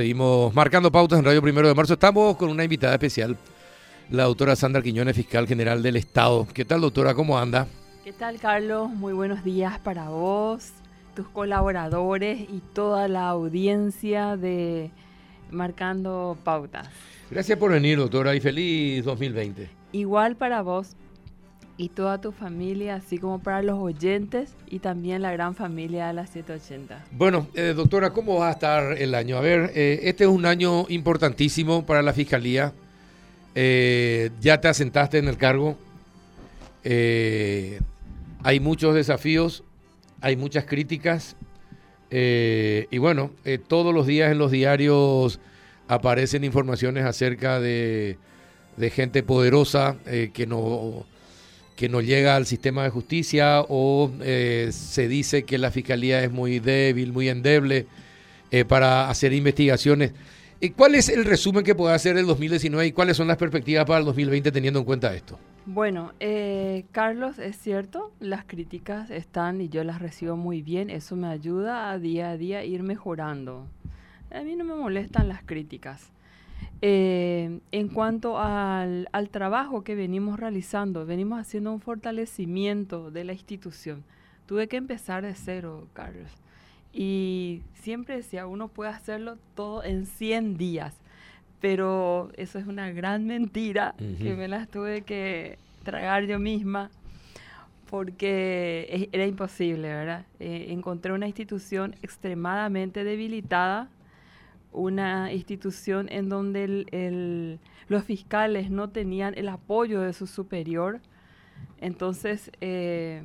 Seguimos marcando pautas en Radio Primero de Marzo. Estamos con una invitada especial, la doctora Sandra Quiñones, fiscal general del Estado. ¿Qué tal, doctora? ¿Cómo anda? ¿Qué tal, Carlos? Muy buenos días para vos, tus colaboradores y toda la audiencia de Marcando Pautas. Gracias por venir, doctora, y feliz 2020. Igual para vos y toda tu familia, así como para los oyentes y también la gran familia de la 780. Bueno, eh, doctora, ¿cómo va a estar el año? A ver, eh, este es un año importantísimo para la Fiscalía. Eh, ya te asentaste en el cargo. hay muchos desafíos, hay muchas críticas. y bueno, todos los días en los diarios aparecen informaciones acerca de, de gente poderosa que no que no llega al sistema de justicia o eh, se dice que la fiscalía es muy débil, muy endeble eh, para hacer investigaciones. ¿Y ¿Cuál es el resumen que puede hacer el 2019 y cuáles son las perspectivas para el 2020 teniendo en cuenta esto? Bueno, eh, Carlos, es cierto, las críticas están y yo las recibo muy bien, eso me ayuda a día a día ir mejorando. A mí no me molestan las críticas. Eh, en cuanto al, trabajo que venimos realizando, venimos haciendo un fortalecimiento de la institución. Tuve que empezar de cero, Carlos. Y siempre decía, uno puede hacerlo todo en 100 días, pero eso es una gran mentira que me las tuve que tragar yo misma porque era imposible, ¿verdad? Eh, encontré una institución extremadamente debilitada una institución en donde los fiscales no tenían el apoyo de su superior. Entonces, eh,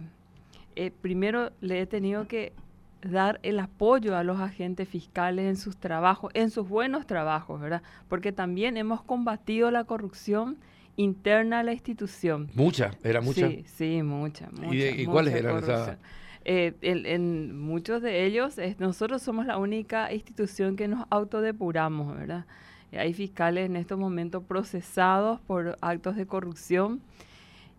eh, primero le he tenido que dar el apoyo a los agentes fiscales en sus trabajos, en sus buenos trabajos, ¿verdad? Porque también hemos combatido la corrupción interna a la institución. Mucha, era mucha. Sí, sí, mucha. mucha ¿Y, cuáles eran esas? Eh, en, muchos de ellos, nosotros somos la única institución que nos autodepuramos, ¿verdad? Hay fiscales en estos momentos procesados por actos de corrupción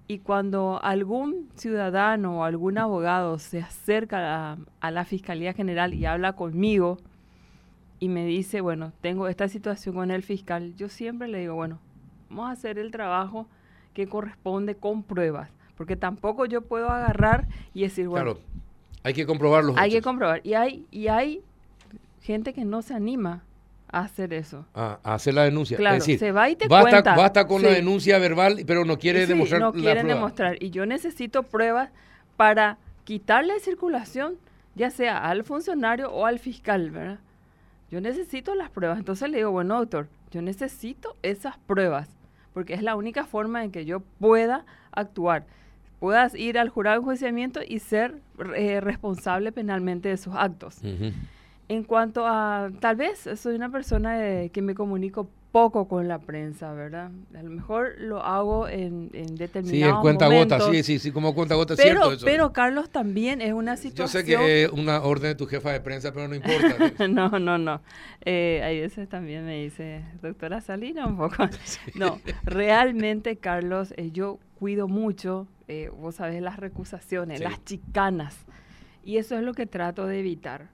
y cuando algún ciudadano o algún abogado se acerca a, la Fiscalía General y habla conmigo y me dice, bueno, tengo esta situación con el fiscal, yo siempre le digo, bueno, vamos a hacer el trabajo que corresponde con pruebas, porque tampoco yo puedo agarrar y decir, bueno, hay que comprobarlo. Hay que comprobar. Y hay, y hay gente que no se anima a hacer eso. a hacer la denuncia. Claro, se va y te basta, cuenta. Basta con la denuncia verbal, pero no quiere demostrar no quieren demostrar. Y yo necesito pruebas para quitarle circulación, ya sea al funcionario o al fiscal, ¿verdad? Yo necesito las pruebas. Entonces le digo, bueno, doctor, yo necesito esas pruebas, porque es la única forma en que yo pueda actuar puedas ir al jurado de enjuiciamiento y ser eh, responsable penalmente de sus actos. En cuanto a, tal vez soy una persona que me comunico poco con la prensa, ¿verdad? A lo mejor lo hago en, en determinados Sí, en cuenta gota, sí, sí, sí, como cuenta gota, pero, cierto eso. Pero Carlos también es una situación... Yo sé que es una orden de tu jefa de prensa, pero no importa. no, no, no. Eh, hay veces también me dice, doctora Salina, un poco. No, realmente, Carlos, eh, yo cuido mucho eh, vos sabés, las recusaciones, las chicanas. Y eso es lo que trato de evitar.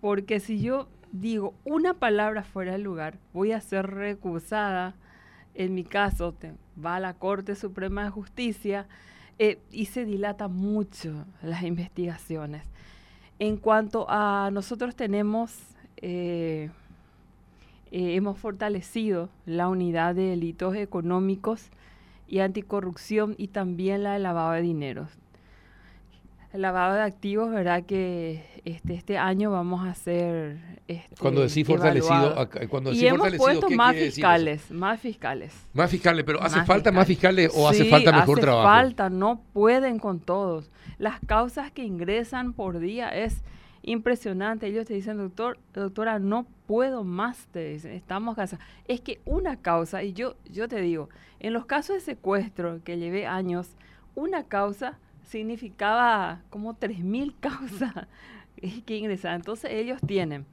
Porque si yo digo una palabra fuera del lugar, voy a ser recusada. En mi caso, te, va a la Corte Suprema de Justicia eh, y se dilata mucho las investigaciones. En cuanto a nosotros tenemos, eh, hemos fortalecido la unidad de delitos económicos y anticorrupción y también la de lavado de dinero. El lavado de activos, ¿verdad? Que este, este año vamos a hacer... Este, cuando decís fortalecido, cuando y hemos puesto más fiscales, más fiscales. Más fiscales, pero ¿hace falta más fiscales o hace falta mejor trabajo? hace falta, no pueden con todos. Las causas que ingresan por día es impresionante. Ellos te dicen, doctor, doctora, no puedo más, te dicen, estamos casa. Es que una causa, y yo, yo te digo, en los casos de secuestro que llevé años, una causa significaba como 3.000 causas que ingresaban. Entonces ellos tienen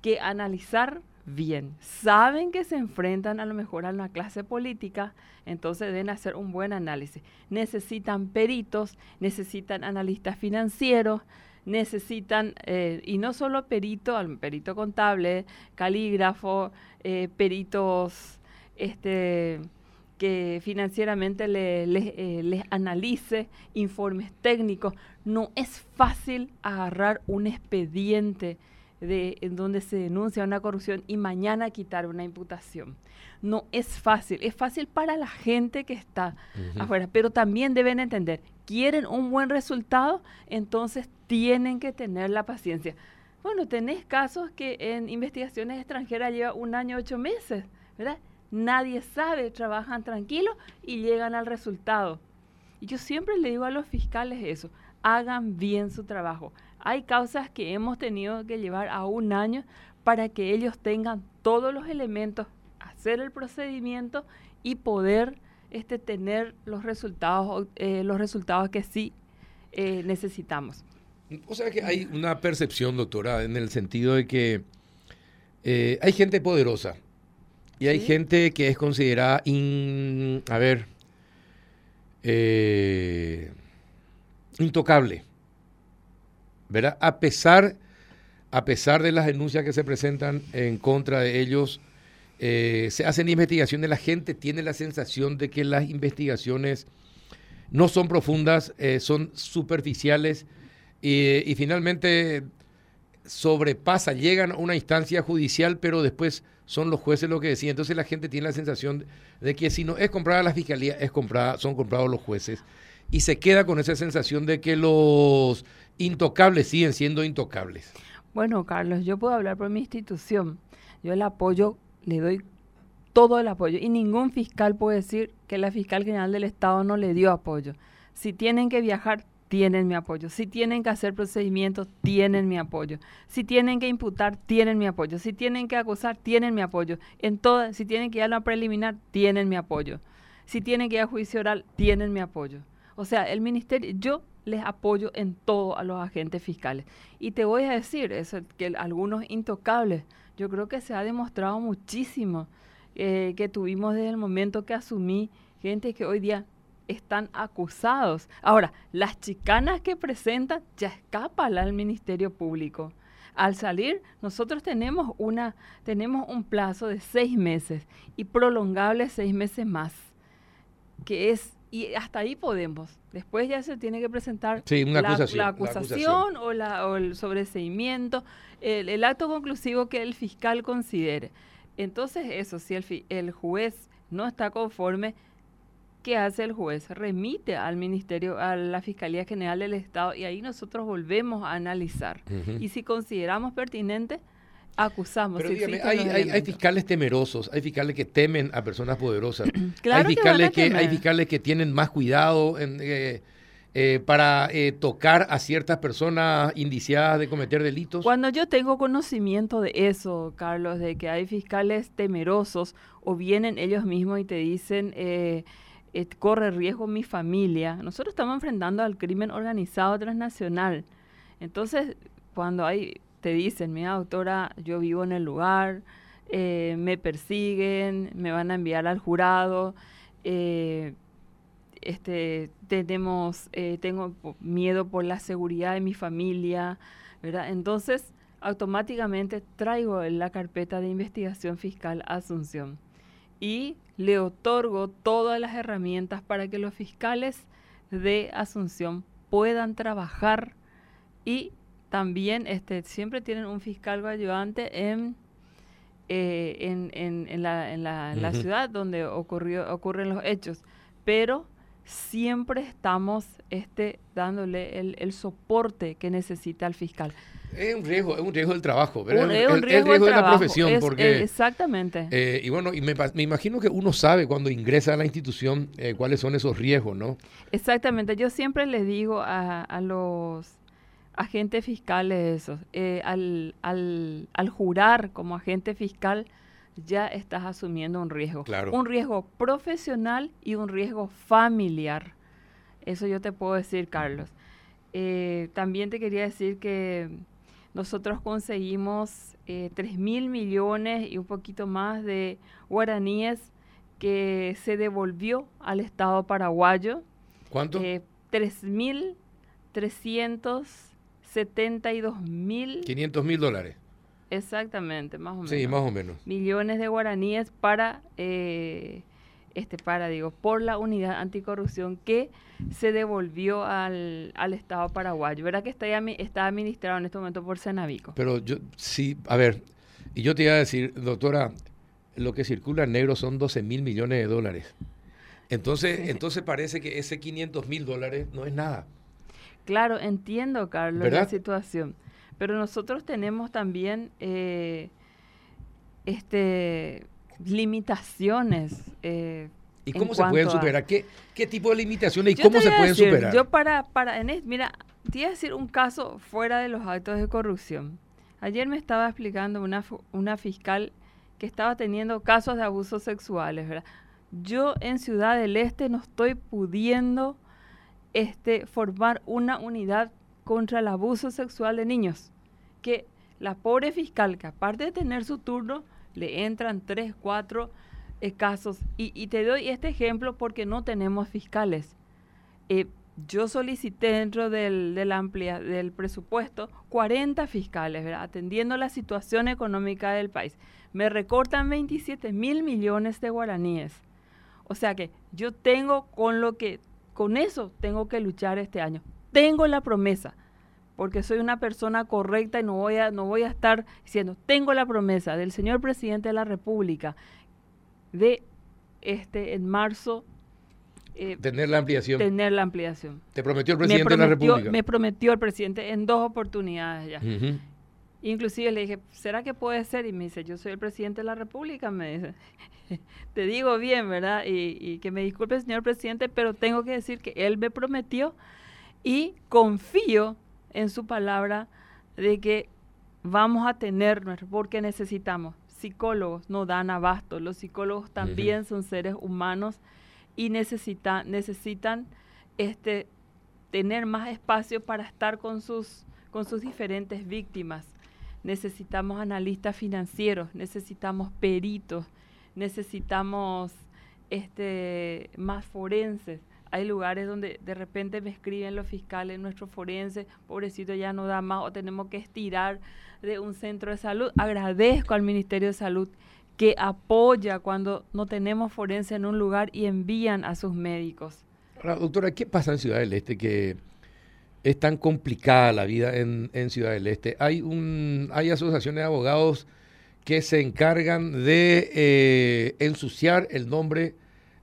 que analizar bien. Saben que se enfrentan a lo mejor a una clase política, entonces deben hacer un buen análisis. Necesitan peritos, necesitan analistas financieros, necesitan, eh, y no solo perito, perito contable, calígrafo, eh, peritos este, que financieramente les le, analice informes técnicos. No es fácil agarrar un expediente de, en donde se denuncia una corrupción y mañana quitar una imputación. No es fácil, es fácil para la gente que está afuera, pero también deben entender, quieren un buen resultado, entonces tienen que tener la paciencia. Bueno, tenés casos que en investigaciones extranjeras lleva un año, ocho meses, ¿verdad? Nadie sabe, trabajan tranquilos y llegan al resultado. Y yo siempre le digo a los fiscales eso, hagan bien su trabajo. Hay causas que hemos tenido que llevar a un año para que ellos tengan todos los elementos, hacer el procedimiento y poder este, tener los resultados, eh, los resultados que sí eh, necesitamos. O sea que hay una percepción, doctora, en el sentido de que eh, hay gente poderosa y hay gente que es considerada, a ver, intocable. ¿verdad? A pesar, a pesar de las denuncias que se presentan en contra de ellos, eh, se hacen investigaciones, la gente tiene la sensación de que las investigaciones no son profundas, eh, son superficiales y, finalmente sobrepasa, llegan a una instancia judicial, pero después son los jueces los que deciden. Entonces la gente tiene la sensación de que si no es comprada la fiscalía, es comprada, son comprados los jueces. Y se queda con esa sensación de que los intocables siguen siendo intocables. Bueno, Carlos, yo puedo hablar por mi institución. Yo el apoyo, le doy todo el apoyo. Y ningún fiscal puede decir que la fiscal general del Estado no le dio apoyo. Si tienen que viajar, tienen mi apoyo. Si tienen que hacer procedimientos, tienen mi apoyo. Si tienen que imputar, tienen mi apoyo. Si tienen que acusar, tienen mi apoyo. En todas, si tienen que ir a la preliminar, tienen mi apoyo. Si tienen que ir a juicio oral, tienen mi apoyo. O sea, el ministerio, yo les apoyo en todo a los agentes fiscales. Y te voy a decir eso, que algunos intocables, yo creo que se ha demostrado muchísimo eh, que tuvimos desde el momento que asumí gente que hoy día están acusados. Ahora, las chicanas que presentan ya escapan al Ministerio Público. Al salir, nosotros tenemos, una, tenemos un plazo de seis meses y prolongable seis meses más, que es y hasta ahí podemos. Después ya se tiene que presentar la, acusación, O, la, el sobreseimiento, el, acto conclusivo que el fiscal considere. Entonces, eso, si el, el juez no está conforme, ¿qué hace el juez? Remite al Ministerio, a la Fiscalía General del Estado y ahí nosotros volvemos a analizar. Y si consideramos pertinente, acusamos. Pero dígame, hay, fiscales temerosos, hay fiscales que temen a personas poderosas. hay, fiscales que, hay fiscales que tienen más cuidado eh, eh, para eh, tocar a ciertas personas indiciadas de cometer delitos. Cuando yo tengo conocimiento de eso, Carlos, de que hay fiscales temerosos o vienen ellos mismos y te dicen... corre riesgo mi familia. Nosotros estamos enfrentando al crimen organizado transnacional. Entonces, cuando hay te dicen, mira doctora, yo vivo en el lugar, eh, me persiguen, me van a enviar al jurado, eh, este, tenemos, eh, tengo miedo por la seguridad de mi familia, ¿verdad? Entonces, automáticamente traigo la carpeta de investigación fiscal Asunción y le otorgo todas las herramientas para que los fiscales de Asunción puedan trabajar y también este, siempre tienen un fiscal ayudante en, eh, en, en, la, en la, ciudad donde ocurrió, ocurren los hechos, pero siempre estamos este, dándole el, el soporte que necesita el fiscal. Es un riesgo, es un riesgo del trabajo, ¿verdad? Es un, riesgo, de la profesión. porque, exactamente. Eh, y bueno, y me, me, imagino que uno sabe cuando ingresa a la institución eh, cuáles son esos riesgos, ¿no? Exactamente. Yo siempre les digo a, a los agente fiscal es eso. Eh, al, al, al, jurar como agente fiscal, ya estás asumiendo un riesgo. Un riesgo profesional y un riesgo familiar. Eso yo te puedo decir, Carlos. Eh, también te quería decir que nosotros conseguimos eh, 3 mil millones y un poquito más de guaraníes que se devolvió al Estado paraguayo. ¿Cuánto? Eh, 3 mil 300 72 mil... 500 mil dólares. Exactamente, más o menos. Sí, más o menos. Millones de guaraníes para, eh, este, para, digo, por la unidad anticorrupción que se devolvió al, al Estado paraguayo. ¿Verdad que está, está administrado en este momento por Senavico? Pero yo, sí, a ver, y yo te iba a decir, doctora, lo que circula en negro son 12 mil millones de dólares. Entonces, entonces parece que ese 500 mil dólares no es nada. Claro, entiendo, Carlos, la situación. Pero nosotros tenemos también eh, este, limitaciones. Eh, ¿Y cómo se pueden superar? ¿Qué, ¿Qué, tipo de limitaciones y cómo se pueden superar? Yo para, para en mira, te iba a decir un caso fuera de los actos de corrupción. Ayer me estaba explicando una, una fiscal que estaba teniendo casos de abusos sexuales, ¿verdad? Yo en Ciudad del Este no estoy pudiendo este, formar una unidad contra el abuso sexual de niños. Que la pobre fiscal, que aparte de tener su turno, le entran tres, cuatro eh, casos. Y, te doy este ejemplo porque no tenemos fiscales. Eh, yo solicité dentro del, del, amplia, del presupuesto 40 fiscales, atendiendo la situación económica del país. Me recortan 27 mil millones de guaraníes. O sea que yo tengo con lo que con eso tengo que luchar este año. Tengo la promesa, porque soy una persona correcta y no voy a, no voy a estar diciendo, tengo la promesa del señor presidente de la República de este en marzo eh, tener la ampliación. Tener la ampliación. ¿Te prometió el presidente de la República? Me prometió el presidente en dos oportunidades ya. Inclusive le dije, ¿será que puede ser? Y me dice, yo soy el presidente de la República, me dice. Te digo bien, ¿verdad? Y, que me disculpe, señor presidente, pero tengo que decir que él me prometió y confío en su palabra de que vamos a tener, porque necesitamos psicólogos, no dan abasto. Los psicólogos también son seres humanos y necesita, necesitan este, tener más espacio para estar con sus, con sus diferentes víctimas necesitamos analistas financieros, necesitamos peritos, necesitamos este, más forenses. Hay lugares donde de repente me escriben los fiscales, nuestro forense, pobrecito ya no da más o tenemos que estirar de un centro de salud. Agradezco al Ministerio de Salud que apoya cuando no tenemos forense en un lugar y envían a sus médicos. Ahora, doctora, ¿qué pasa en Ciudad del Este que es tan complicada la vida en, Ciudad del Este. Hay, un, hay asociaciones de abogados que se encargan de eh, ensuciar el nombre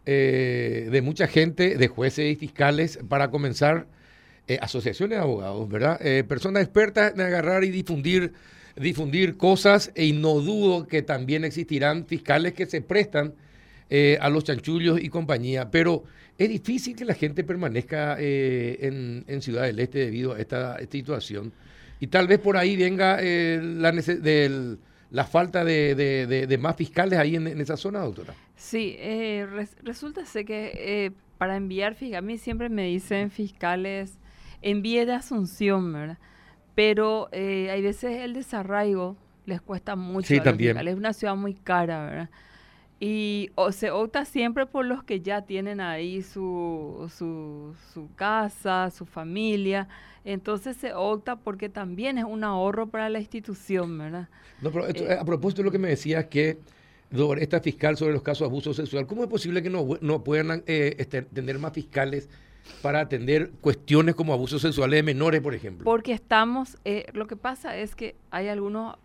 eh, de mucha gente, de jueces y fiscales, para comenzar eh, asociaciones de abogados, ¿verdad? personas expertas en agarrar y difundir, difundir cosas, y no dudo que también existirán fiscales que se prestan a los chanchullos y compañía, pero es difícil que la gente permanezca eh, en, Ciudad del Este debido a esta, situación. Y tal vez por ahí venga eh, la, la falta de, más fiscales ahí en, esa zona, doctora. Sí, eh, resulta ser que para enviar, a mí siempre me dicen fiscales, envíe de Asunción, ¿verdad? Pero hay veces el desarraigo les cuesta mucho. Sí, también. Es una ciudad muy cara, ¿verdad? Y se opta siempre por los que ya tienen ahí su, su, su, casa, su familia. Entonces se opta porque también es un ahorro para la institución, ¿verdad? No, pero eh, a propósito de lo que me decías que esta fiscal sobre los casos de abuso sexual, ¿cómo es posible que no, no puedan eh, este, tener más fiscales para atender cuestiones como abusos sexuales de menores, por ejemplo? Porque estamos, eh, lo que pasa es que hay algunos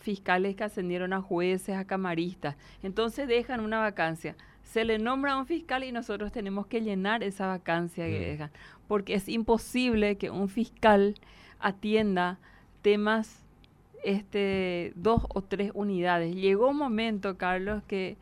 fiscales que ascendieron a jueces, a camaristas. Entonces dejan una vacancia. Se le nombra a un fiscal y nosotros tenemos que llenar esa vacancia que mm. dejan. Porque es imposible que un fiscal atienda temas este, dos o tres unidades. Llegó un momento, Carlos, que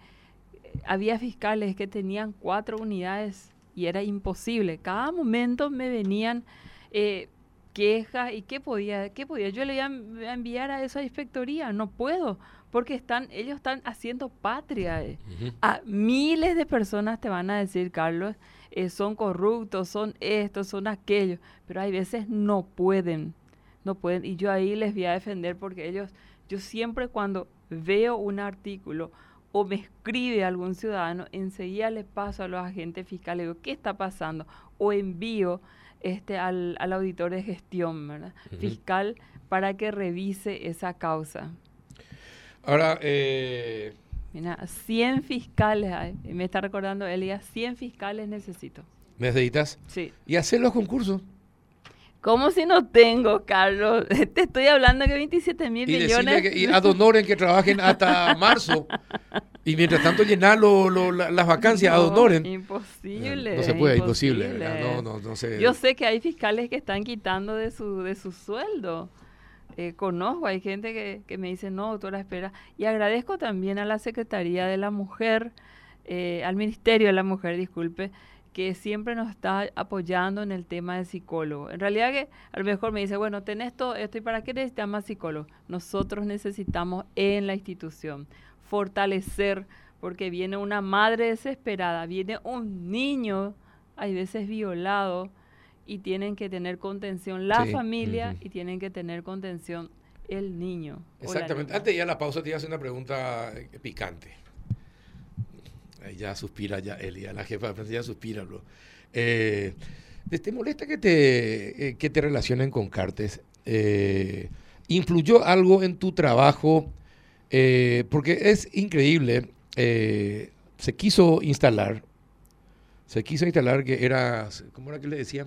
había fiscales que tenían cuatro unidades y era imposible. Cada momento me venían eh, quejas y qué podía, qué podía. Yo le iba a enviar a esa inspectoría, no puedo, porque están, ellos están haciendo patria. Eh. A miles de personas te van a decir, Carlos, eh, son corruptos, son estos, son aquellos, pero hay veces no pueden, no pueden. Y yo ahí les voy a defender porque ellos, yo siempre cuando veo un artículo o me escribe algún ciudadano, enseguida le paso a los agentes fiscales, digo, ¿qué está pasando? O envío este, al, auditor de gestión fiscal para que revise esa causa. Ahora, eh... Mira, 100 fiscales, me está recordando Elia, 100 fiscales necesito. ¿Necesitas? Sí. ¿Y hacer los concursos? ¿Cómo si no tengo, Carlos? Te estoy hablando que 27 mil millones. Que, y adonoren que trabajen hasta marzo. Y mientras tanto llenar las vacancias a adonoren. Imposible. No, se puede, imposible. No, no, no Yo sé que hay fiscales que están quitando de su, de su sueldo. Eh, conozco, hay gente que, que, me dice, no, doctora, espera. Y agradezco también a la Secretaría de la Mujer, eh, al Ministerio de la Mujer, disculpe, que siempre nos está apoyando en el tema de psicólogo. En realidad que a lo mejor me dice, bueno, tenés esto, esto y para qué necesitas más psicólogo. Nosotros necesitamos en la institución fortalecer, porque viene una madre desesperada, viene un niño, hay veces violado, y tienen que tener contención la familia y tienen que tener contención el niño. Exactamente. Antes ya la pausa te iba a hacer una pregunta eh, ya suspira ya Elia, la jefa de prensa ya suspira, bro. Eh, ¿Te molesta que te, eh, que te relacionen con Cartes? Eh, ¿Influyó algo en tu trabajo? porque es increíble. se quiso instalar, se quiso instalar que era, ¿cómo era que le decían?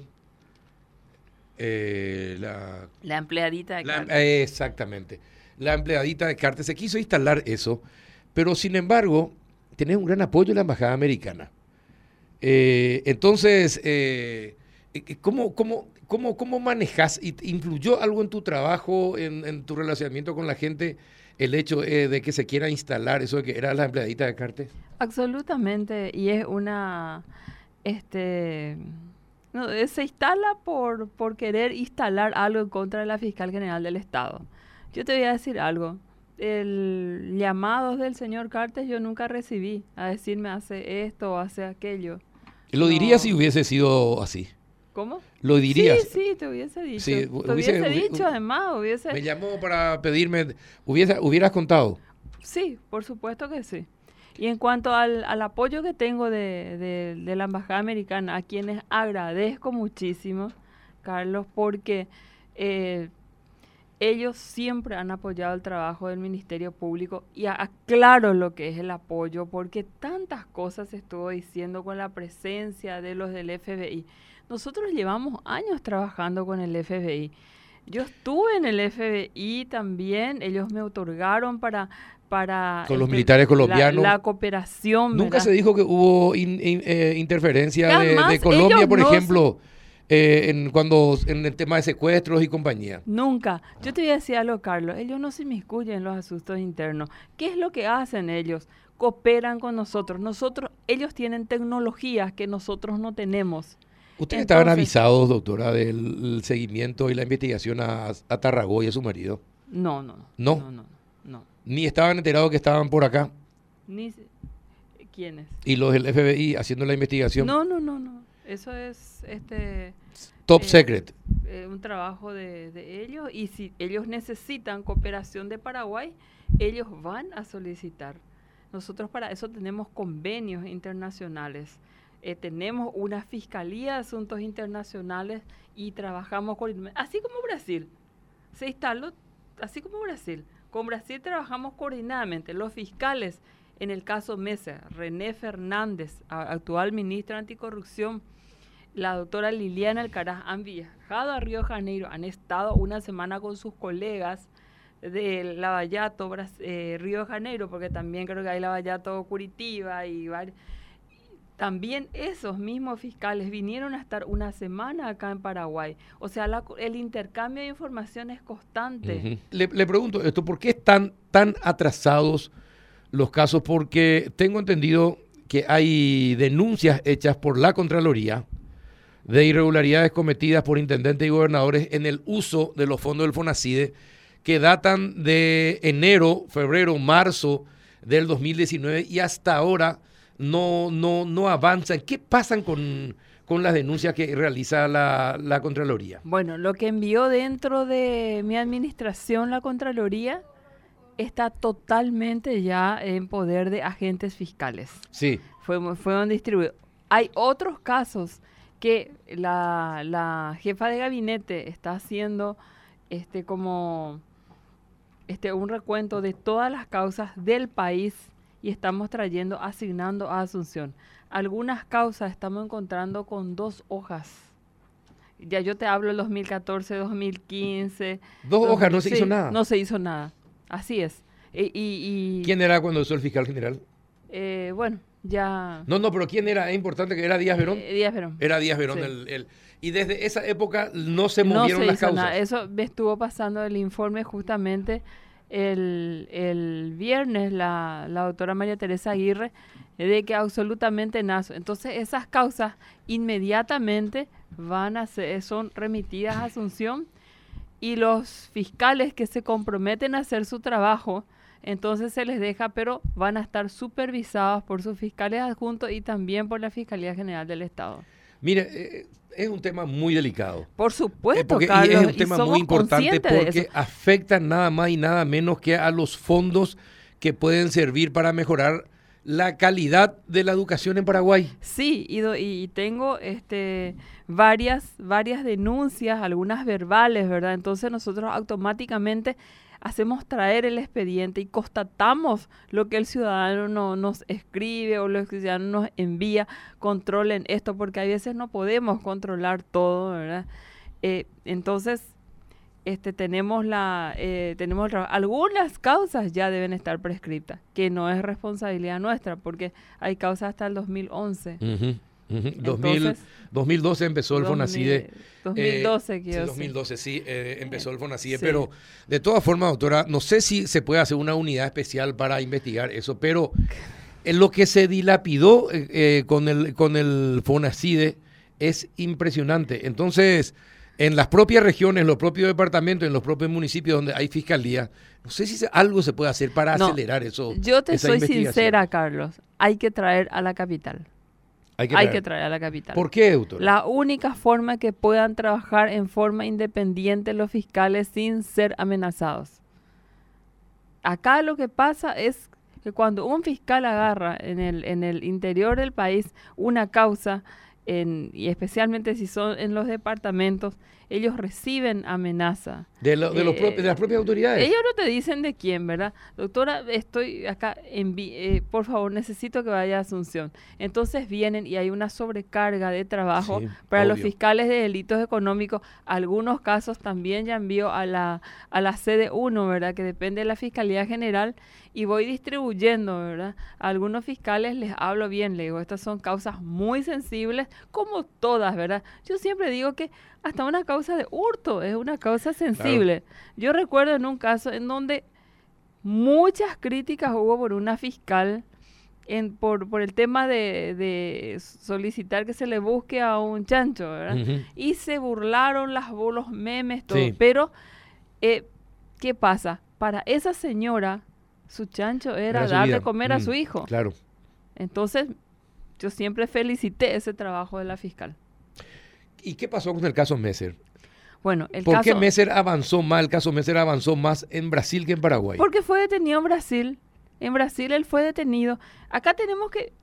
la, la empleadita de Cartes. exactamente. La empleadita de Cartes. Se quiso instalar eso, pero sin embargo, tenés un gran apoyo en la Embajada Americana. Eh, entonces, eh, eh, ¿cómo, cómo, cómo, cómo manejas? ¿Influyó algo en tu trabajo, en, tu relacionamiento con la gente, el hecho de que se quiera instalar eso de que era la empleadita de Cartes? Absolutamente, y es una... este Se instala por, por querer instalar algo en contra de la fiscal general del Estado. Yo te voy a decir algo el llamado del señor Cartes yo nunca recibí a decirme hace esto o hace aquello. Lo diría si hubiese sido así. ¿Cómo? Lo dirías. Sí, sí, te hubiese dicho. te hubiese, dicho, además, hubiese... Me llamó para pedirme, hubiese, hubieras contado. Sí, por supuesto que sí. Y en cuanto al, al apoyo que tengo de, de, de, la Embajada Americana, a quienes agradezco muchísimo, Carlos, porque eh, ellos siempre han apoyado el trabajo del Ministerio Público y aclaro lo que es el apoyo, porque tantas cosas estuvo diciendo con la presencia de los del FBI. Nosotros llevamos años trabajando con el FBI. Yo estuve en el FBI también, ellos me otorgaron para... para con los militares colombianos. La, cooperación. Nunca se dijo que hubo eh, interferencia de, Colombia, por ejemplo. Eh, en, cuando, en el tema de secuestros y compañía. Nunca. Yo te voy a decir algo, Carlos. Ellos no se inmiscuyen en los asuntos internos. ¿Qué es lo que hacen ellos? Cooperan con nosotros. Nosotros, ellos tienen tecnologías que nosotros no tenemos. ¿Ustedes estaban avisados, doctora, del seguimiento y la investigación a, a Tarragó y a su marido? No, no, no. No, no, no. Ni estaban enterados que estaban por acá. Ni quiénes. Y los del FBI haciendo la investigación. No, no, no, no. Eso es este top eh, secret. Eh, un trabajo de, ellos y si ellos necesitan cooperación de Paraguay, ellos van a solicitar. Nosotros para eso tenemos convenios internacionales. Eh, tenemos una fiscalía de asuntos internacionales y trabajamos con así como Brasil. Se instaló así como Brasil. Con Brasil trabajamos coordinadamente. Los fiscales, en el caso Mesa, René Fernández, actual ministro de Anticorrupción, la doctora Liliana Alcaraz han viajado a Río Janeiro, han estado una semana con sus colegas de Lavallato, eh, Río Janeiro, porque también creo que hay Lavallato Curitiba y también esos mismos fiscales vinieron a estar una semana acá en Paraguay. O sea, el intercambio de información es constante. le, pregunto esto, ¿por qué están tan atrasados los casos? Porque tengo entendido que hay denuncias hechas por la Contraloría de irregularidades cometidas por intendentes y gobernadores en el uso de los fondos del FONACIDE que datan de enero, febrero, marzo del 2019 y hasta ahora no, no, no avanzan. ¿Qué pasan con, las denuncias que realiza la, la, Contraloría? Bueno, lo que envió dentro de mi administración la Contraloría está totalmente ya en poder de agentes fiscales. Sí. Fue, fueron distribuidos. Hay otros casos que la, la jefa de gabinete está haciendo este como este un recuento de todas las causas del país y estamos trayendo, asignando a Asunción. Algunas causas estamos encontrando con dos hojas. Ya yo te hablo el 2014, 2015. Dos hojas, no se hizo nada. No se hizo nada. Así es. Y, ¿Quién era cuando hizo el fiscal general? Eh, bueno, ya... No, no, pero ¿quién era? Es importante que era Díaz Verón. Eh, Díaz Verón. Era Díaz Verón el, Y desde esa época no se movieron no se hizo Nada. Eso me estuvo pasando el informe justamente el, el viernes la, la doctora María Teresa Aguirre de que absolutamente nazo. Entonces esas causas inmediatamente van a ser, son remitidas a Asunción y los fiscales que se comprometen a hacer su trabajo, entonces se les deja, pero van a estar supervisados por sus fiscales adjuntos y también por la Fiscalía General del Estado. Mire, eh, es un tema muy delicado. Por supuesto, porque, Carlos, es un tema muy importante porque afecta nada más y nada menos que a los fondos que pueden servir para mejorar la calidad de la educación en Paraguay. Sí, y, y tengo este varias varias denuncias, algunas verbales, ¿verdad? Entonces nosotros automáticamente hacemos traer el expediente y constatamos lo que el ciudadano nos escribe o lo que el ciudadano nos envía, controlen esto, porque a veces no podemos controlar todo, ¿verdad? Eh, entonces, este, tenemos la, eh, tenemos algunas causas ya deben estar prescritas, que no es responsabilidad nuestra, porque hay causas hasta el 2011. 2012 empezó el FONACIDE. 2012, eh, sí, 2012, sí, eh, empezó el FONACIDE, pero de todas formas, doctora, no sé si se puede hacer una unidad especial para investigar eso, pero en lo que se dilapidó eh, con, el, con el FONACIDE es impresionante. Entonces, en las propias regiones, en los propios departamentos, en los propios municipios donde hay fiscalía, no sé si algo se puede hacer para acelerar eso. Yo te soy sincera, Carlos, hay que traer a la capital. Hay que, traer. a la capital. ¿Por qué, doctor? La única forma que puedan trabajar en forma independiente los fiscales sin ser amenazados. Acá lo que pasa es que cuando un fiscal agarra en el, en el interior del país una causa, y especialmente si son en los departamentos, ellos reciben amenaza. De, de, de, las propias autoridades. Ellos no te dicen de quién, ¿verdad? Doctora, estoy acá, en, eh, por favor, necesito que vaya a Asunción. Entonces vienen y hay una sobrecarga de trabajo para los fiscales de delitos económicos. Algunos casos también ya envío a la, a la sede 1, ¿verdad? Que depende de la Fiscalía General y voy distribuyendo, ¿verdad? A algunos fiscales les hablo bien, le digo, estas son causas muy sensibles, como todas, ¿verdad? Yo siempre digo que hasta una causa de hurto es una causa sensible. Yo recuerdo en un caso en donde muchas críticas hubo por una fiscal en, por, por el tema de, solicitar que se le busque a un chancho, ¿verdad? Y se burlaron las, los memes, todo. Pero, eh, ¿qué pasa? Para esa señora, su chancho era, dar de comer a su hijo. Claro. Entonces, yo siempre felicité ese trabajo de la fiscal. ¿Y qué pasó con el caso Messer? Bueno, el ¿Por qué Messer avanzó más, el caso Messer avanzó más en Brasil que en Paraguay? Porque fue detenido en Brasil. En Brasil él fue detenido. Acá tenemos que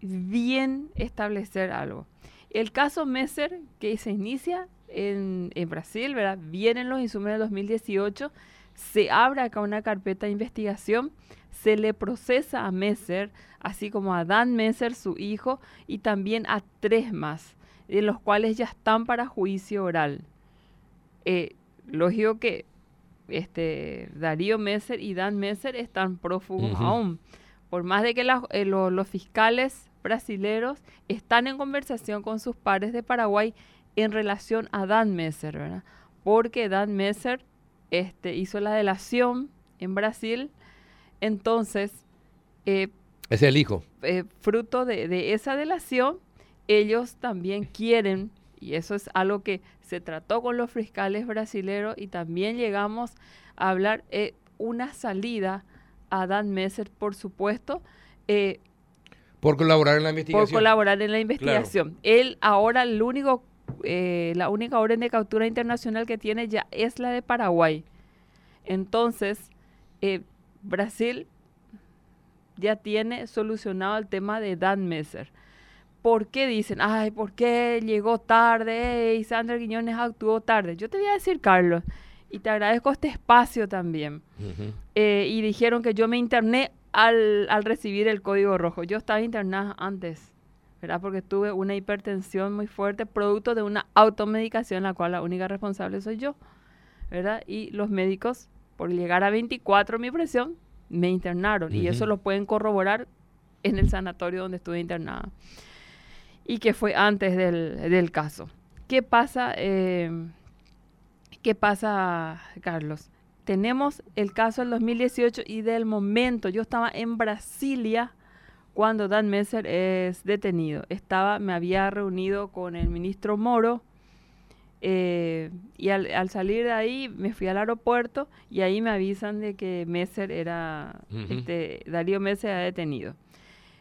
bien establecer algo. El caso Messer, que se inicia en, en Brasil, ¿verdad? Vienen los insumos del 2018, se abre acá una carpeta de investigación, se le procesa a Messer, así como a Dan Messer, su hijo, y también a tres más de los cuales ya están para juicio oral. Eh, lógico que este, Darío Messer y Dan Messer están prófugos aún. Por más de que eh, los fiscales brasileros están en conversación con sus pares de Paraguay en relación a Dan Messer, ¿verdad? Porque Dan Messer este, hizo la delación en Brasil, entonces... Eh, es el hijo. fruto de, de, esa delación, ellos también quieren, y eso es algo que se trató con los fiscales brasileños y también llegamos a hablar, eh, una salida a Dan Messer, por supuesto. Eh, por colaborar en la investigación. Por colaborar en la investigación. Él ahora el único, eh, la única orden de captura internacional que tiene ya es la de Paraguay. Entonces, Brasil ya tiene solucionado el tema de Dan Messer ¿por qué dicen, ay, por qué llegó tarde y Sandra Guiñones actuó tarde? Yo te voy a decir, Carlos, y te agradezco este espacio también. Eh, y dijeron que yo me interné al, al, recibir el código rojo. Yo estaba internada antes, ¿verdad? Porque tuve una hipertensión muy fuerte, producto de una automedicación, la cual la única responsable soy yo, ¿verdad? Y los médicos, por llegar a 24 mi presión, me internaron. Y eso lo pueden corroborar en el sanatorio donde estuve internada. Y que fue antes del, del caso. ¿Qué pasa? Eh, ¿Qué pasa, Carlos? Tenemos el caso del 2018 y del momento, yo estaba en Brasilia cuando Dan Messer es detenido. Estaba, me había reunido con el ministro Moro eh, y al, salir de ahí me fui al aeropuerto y ahí me avisan de que Messer era, este, Darío Messer era detenido.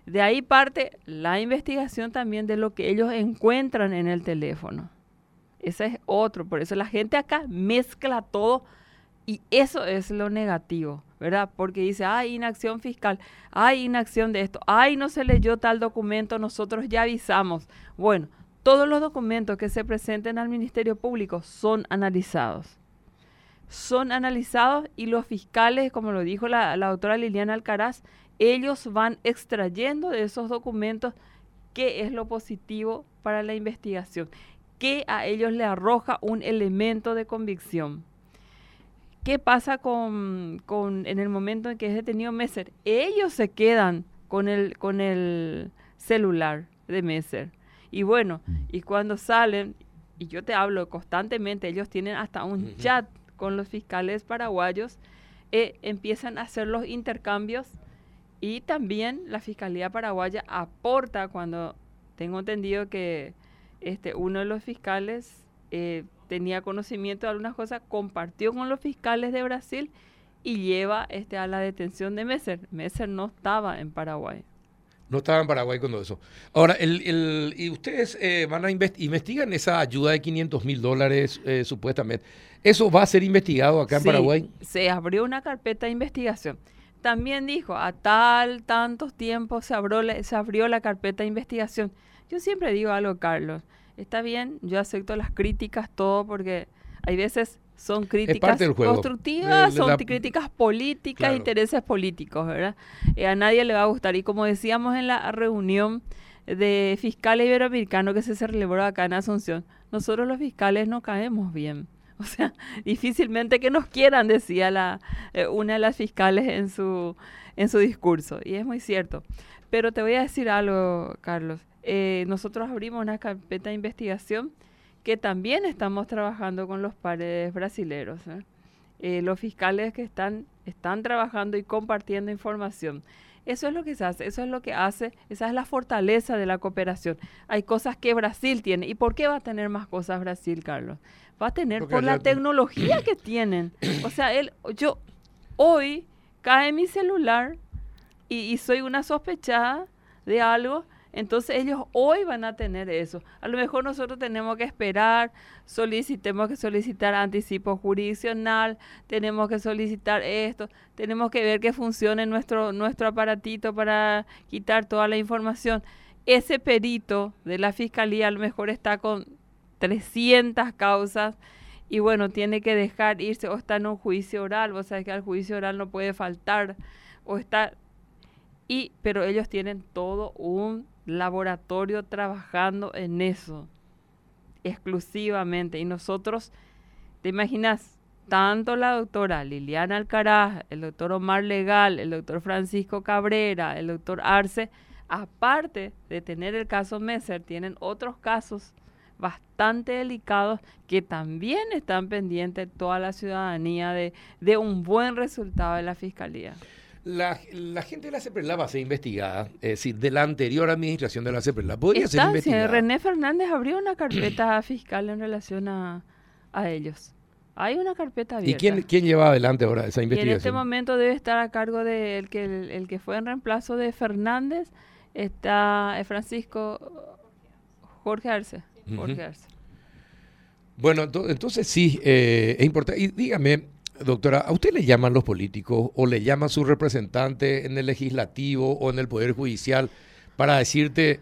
De ahí parte la investigación también de lo que ellos encuentran en el teléfono. Ese es otro. Por eso la gente acá mezcla todo y eso es lo negativo, ¿verdad? Porque dice, hay inacción fiscal, hay inacción de esto, ay, no se leyó tal documento, nosotros ya avisamos. Bueno, todos los documentos que se presenten al Ministerio Público son analizados. Son analizados y los fiscales, como lo dijo la, la doctora Liliana Alcaraz, ellos van extrayendo de esos documentos qué es lo positivo para la investigación que a ellos le arroja un elemento de convicción. ¿Qué pasa con, en el momento en que es detenido Messer? Ellos se quedan con el, con el celular de Messer. Y bueno, mm. y cuando salen, y yo te hablo constantemente, ellos tienen hasta un chat con los fiscales paraguayos, eh, empiezan a hacer los intercambios y también la Fiscalía Paraguaya aporta cuando tengo entendido que este, uno de los fiscales eh, tenía conocimiento de algunas cosas, compartió con los fiscales de Brasil y lleva este, a la detención de Messer. Messer no estaba en Paraguay. No estaba en Paraguay cuando eso. Ahora, el, y ustedes eh, van a investigar esa ayuda de 500 mil dólares, eh, supuestamente. ¿Eso va a ser investigado acá en Paraguay? Se abrió una carpeta de investigación. También dijo, a tal, tantos tiempos se abrió, se abrió la carpeta de investigación. Yo siempre digo algo, Carlos. Está bien, yo acepto las críticas, todo, porque hay veces son críticas constructivas, son críticas políticas, intereses políticos, ¿verdad? Eh, a nadie le va a gustar. Y como decíamos en la reunión de fiscales iberoamericanos que se celebró acá en Asunción, nosotros los fiscales no caemos bien. O sea, difícilmente que nos quieran, decía eh, una de las fiscales en su, en su discurso. Y es muy cierto. Pero te voy a decir algo, Carlos. Eh, nosotros abrimos una carpeta de investigación que también estamos trabajando con los pares brasileros. Eh, los fiscales que están, están trabajando y compartiendo información. Eso es lo que se hace, eso es lo que hace, esa es la fortaleza de la cooperación. Hay cosas que Brasil tiene. ¿Y por qué va a tener más cosas Brasil, Carlos? Va a tener por la tecnología que tienen. O sea, él, yo hoy cae mi celular y, y soy una sospechada de algo entonces ellos hoy van a tener eso. A lo mejor nosotros tenemos que esperar, solicitemos que solicitar anticipo jurisdiccional, tenemos que solicitar esto, tenemos que ver que funcione nuestro, nuestro aparatito para quitar toda la información. Ese perito de la fiscalía a lo mejor está con 300 causas y bueno, tiene que dejar irse o está en un juicio oral, vos sabés que al juicio oral no puede faltar o está y pero ellos tienen todo un laboratorio trabajando en eso exclusivamente. Y nosotros, ¿te imaginas? Tanto la doctora Liliana Alcaraz, el doctor Omar Legal, el doctor Francisco Cabrera, el doctor Arce, aparte de tener el caso Messer, tienen otros casos bastante delicados que también están pendientes toda la ciudadanía de, de un buen resultado de la fiscalía. La, la, gente de la CEPRELA va a ser investigada, es decir, de la anterior administración de la CEPRELA. Podría ser investigada. René Fernández abrió una carpeta fiscal en relación a, a, ellos. Hay una carpeta abierta. ¿Y quién, quién lleva adelante ahora esa investigación? en este momento debe estar a cargo del de que, el, que fue en reemplazo de Fernández, está Francisco Jorge Arce. Jorge Arce. Bueno, entonces sí, eh, es importante. Y dígame, Doctora, ¿a usted le llaman los políticos o le llaman su representante en el legislativo o en el Poder Judicial para decirte,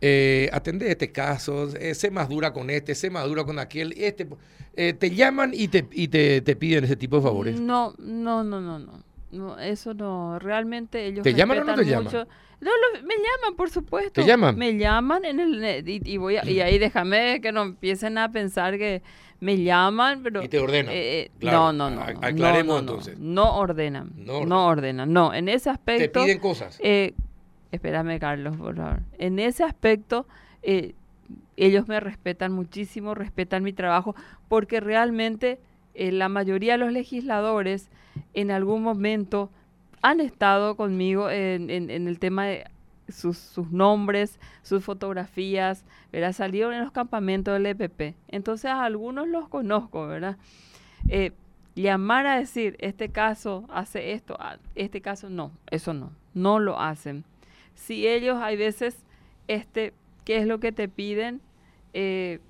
eh, atende este caso, eh, sé más dura con este, sé más dura con aquel, este, eh, te llaman y te, y te, te piden ese tipo de favores. No, no, no, no, no. No, eso no, realmente ellos ¿Te llaman o no te llaman? mucho- No, lo- me llaman, por supuesto. ¿Te llaman? Me llaman en el y, y voy a- y ahí déjame que no empiecen a pensar que me llaman, pero Y te ordenan, eh, eh, claro. no, no, no, aclaremos no, no, entonces. No ordenan, No no ordenan. no, en ese Te aspecto piden cosas. eh, espérame, Carlos, por favor. En ese aspecto, eh, ellos me respetan muchísimo, respetan mi trabajo, porque realmente eh, la mayoría de los legisladores en algún momento han estado conmigo en, en- en el tema de sus, sus nombres, sus fotografías, ¿verdad? Salieron en los campamentos del EPP. Entonces a algunos los conozco, ¿verdad? Eh, llamar a decir, este caso hace esto, ah, este caso no, eso no, no lo hacen. Si ellos hay veces, este, ¿qué es lo que te piden? Eh,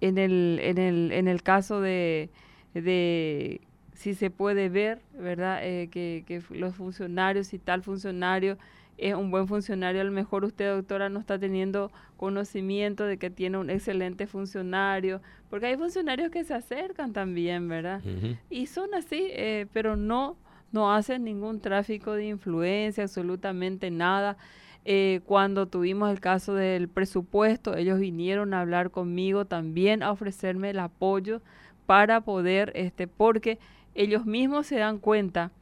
en, el, en, el, en el caso de, de si se puede ver, ¿verdad? Eh, que, los funcionarios, si tal funcionario es un buen funcionario, a lo mejor usted, doctora, no está teniendo conocimiento de que tiene un excelente funcionario, porque hay funcionarios que se acercan también, ¿verdad? Y son así, eh, pero no, no hacen ningún tráfico de influencia, absolutamente nada. Eh, cuando tuvimos el caso del presupuesto, ellos vinieron a hablar conmigo también a ofrecerme el apoyo para poder, este, porque ellos mismos se dan cuenta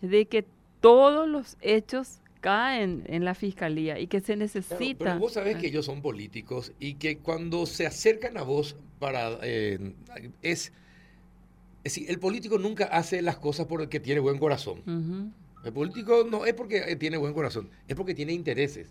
de que todos los hechos caen en la fiscalía y que se Claro, necesita. pero vos sabés que ellos son políticos y que cuando se acercan a vos para eh, es, es decir, el político nunca hace las cosas por el que tiene buen corazón. El político no es porque eh, tiene buen corazón, es porque tiene intereses.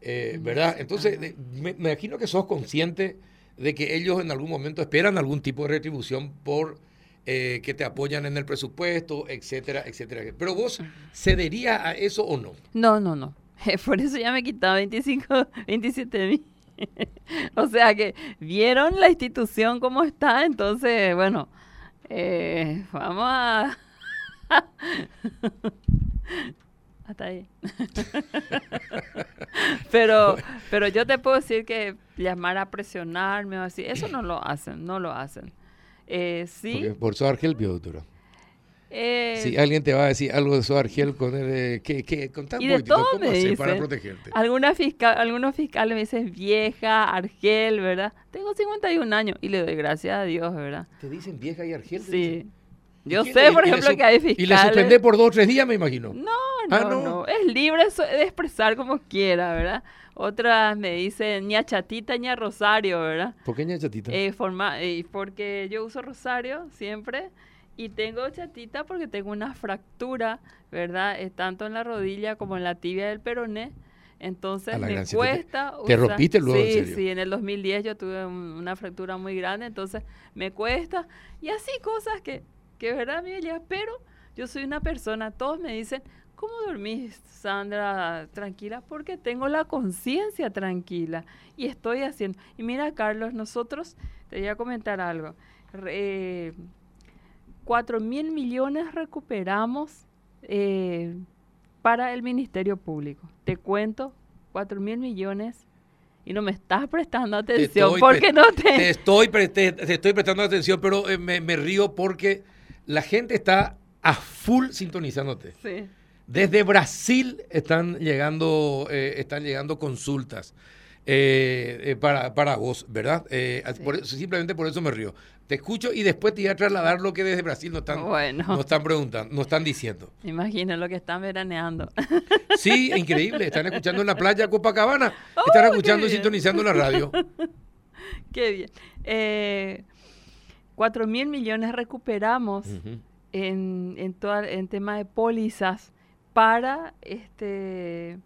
eh, Mm, ¿Verdad? Entonces, me, me imagino que sos consciente de que ellos en algún momento esperan algún tipo de retribución por eh, que te apoyan en el presupuesto, etcétera, etcétera. Pero vos cederías a eso o no? No, no, no. Por eso ya me quitaba 25, 27 mil. o sea que vieron la institución como está, entonces, bueno, eh, vamos a... Hasta ahí. pero, pero yo te puedo decir que llamar a presionarme o así, eso no lo hacen, no lo hacen. Eh, sí. Porque por su Argelpio, doctora. eh, Si alguien te va a decir algo de su Argel con el, eh, ¿qué, qué? Y de poquitito, todo ¿cómo me haces para dicen. protegerte? Alguna fiscal, algunos fiscales me dicen vieja, Argel, ¿verdad? Tengo 51 años y le doy gracias a Dios, ¿verdad? Te dicen vieja y Argel. Sí. dicen. ¿Y Yo sé, por ejemplo, que hay Y le fiscales. suspendé por dos o tres días, me imagino. No, no, Ah, no. no, Es libre de expresar como quiera, ¿verdad? Otras me dicen ña chatita, ña rosario, ¿verdad? ¿Por qué, ña chatita? Eh, forma, eh, porque yo uso rosario siempre y tengo chatita porque tengo una fractura, ¿verdad? Eh, tanto en la rodilla como en la tibia del peroné. Entonces me gran, te- cuesta. te usar- rompiste luego, en Sí, serio. sí, en el 2010 yo tuve un- una fractura muy grande, entonces me cuesta. Y así cosas que, que verdad llega. Pero yo soy una persona, todos me dicen, ¿cómo dormís, Sandra, tranquila? Porque tengo la conciencia tranquila y estoy haciendo. Y mira, Carlos, nosotros, te voy a comentar algo. 4 mil millones recuperamos eh, para el Ministerio Público. Te cuento, 4 mil millones y no me estás prestando atención porque pre- no Te te... estoy, pre- te, te estoy prestando atención, pero eh, me, me río porque la gente está a full sintonizándote. Sí. Desde Brasil están llegando, eh, están llegando consultas eh, eh, para, para vos, ¿verdad? Eh, Sí. por eso- simplemente por eso me río. Te escucho y después te voy a trasladar lo que desde Brasil nos están, Bueno. nos están preguntando, nos están diciendo. Imagina lo que están veraneando. Sí, increíble. Están escuchando en la playa Copacabana. Están Oh, qué escuchando y sintonizando la radio. Qué bien. 4 mil millones recuperamos en, en, toda- en tema de pólizas para este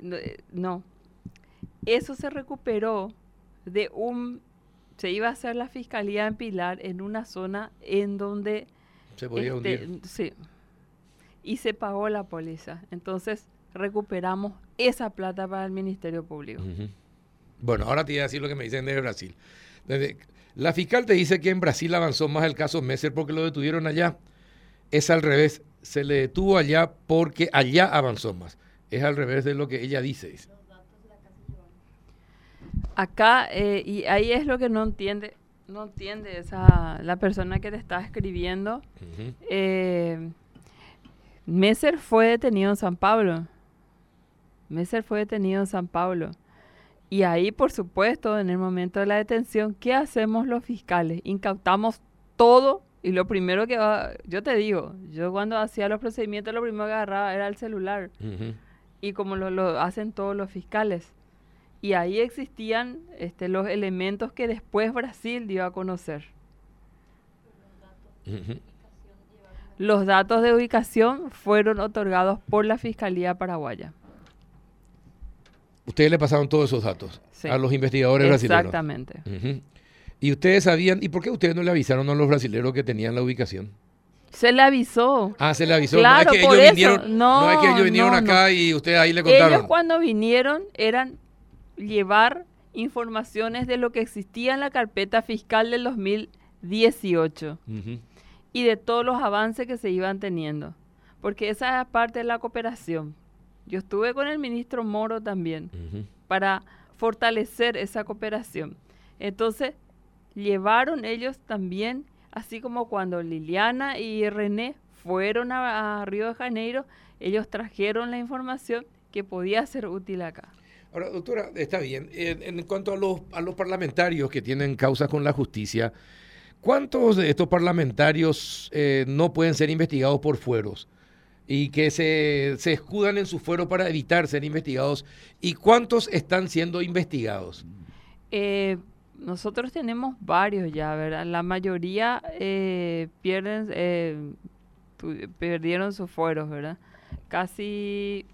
no, eh, no eso se recuperó de un se iba a hacer la fiscalía en Pilar en una zona en donde Se podía este, hundir. sí y se pagó la póliza entonces recuperamos esa plata para el Ministerio Público. Bueno, ahora te voy a decir lo que me dicen desde Brasil. Desde- la fiscal te dice que en Brasil avanzó más el caso Messer porque lo detuvieron allá. Es al revés. Se le detuvo allá porque allá avanzó más. Es al revés de lo que ella dice. Acá, eh, y ahí es lo que no entiende, no entiende esa, la persona que te está escribiendo. eh, Messer fue detenido en San Pablo. Messer fue detenido en San Pablo. Y ahí, por supuesto, en el momento de la detención, ¿qué hacemos los fiscales? Incautamos todo y lo primero que va, yo te digo, yo cuando hacía los procedimientos lo primero que agarraba era el celular. Y como lo, lo, hacen todos los fiscales. Y ahí existían este, los elementos que después Brasil dio a conocer. Los datos de ubicación fueron otorgados por la Fiscalía Paraguaya. Ustedes le pasaron todos esos datos Sí. a los investigadores brasileños. Exactamente. Y ustedes sabían, ¿y por qué ustedes no le avisaron a los brasileños que tenían la ubicación? Se le avisó. Ah, se le avisó. Claro, no es que por ellos eso. vinieron, No, es que ellos vinieron no, acá y ustedes ahí le contaron. Ellos cuando vinieron eran llevar informaciones de lo que existía en la carpeta fiscal del 2018 Ujú. y de todos los avances que se iban teniendo. Porque esa es parte de la cooperación. Yo estuve con el ministro Moro también para fortalecer esa cooperación. Entonces, llevaron ellos también, así como cuando Liliana y René fueron a, a Río de Janeiro, ellos trajeron la información que podía ser útil acá. Ahora, doctora, está bien. En, en cuanto a los, a los parlamentarios que tienen causas con la justicia, ¿cuántos de estos parlamentarios eh, no pueden ser investigados por fueros? Y que se, se escudan en su fuero para evitar ser investigados. ¿Y cuántos están siendo investigados? Eh, nosotros tenemos varios ya, ¿verdad? La mayoría eh, pierden, eh, perdieron sus fueros, ¿verdad? Casi